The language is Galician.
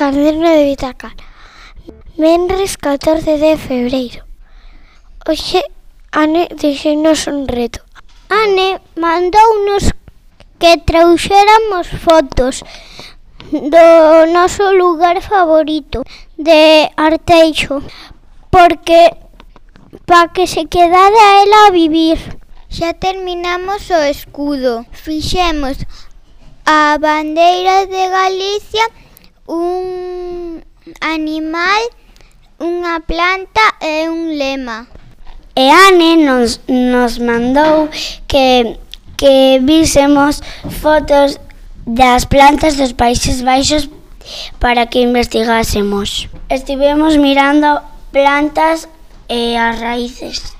Caderno de Bitacara Menres 14 de febreiro. Oxe Ane dixenos un reto. Ane mandounos que trouxéramos fotos do noso lugar favorito de Arteixo porque pa que se quedara ela a vivir. Xa terminamos o escudo. Fixemos a bandeira de Galicia un animal, unha planta e un lema. E Ane nos, nos mandou que, que vísemos fotos das plantas dos Países Baixos para que investigásemos. Estivemos mirando plantas e as raíces.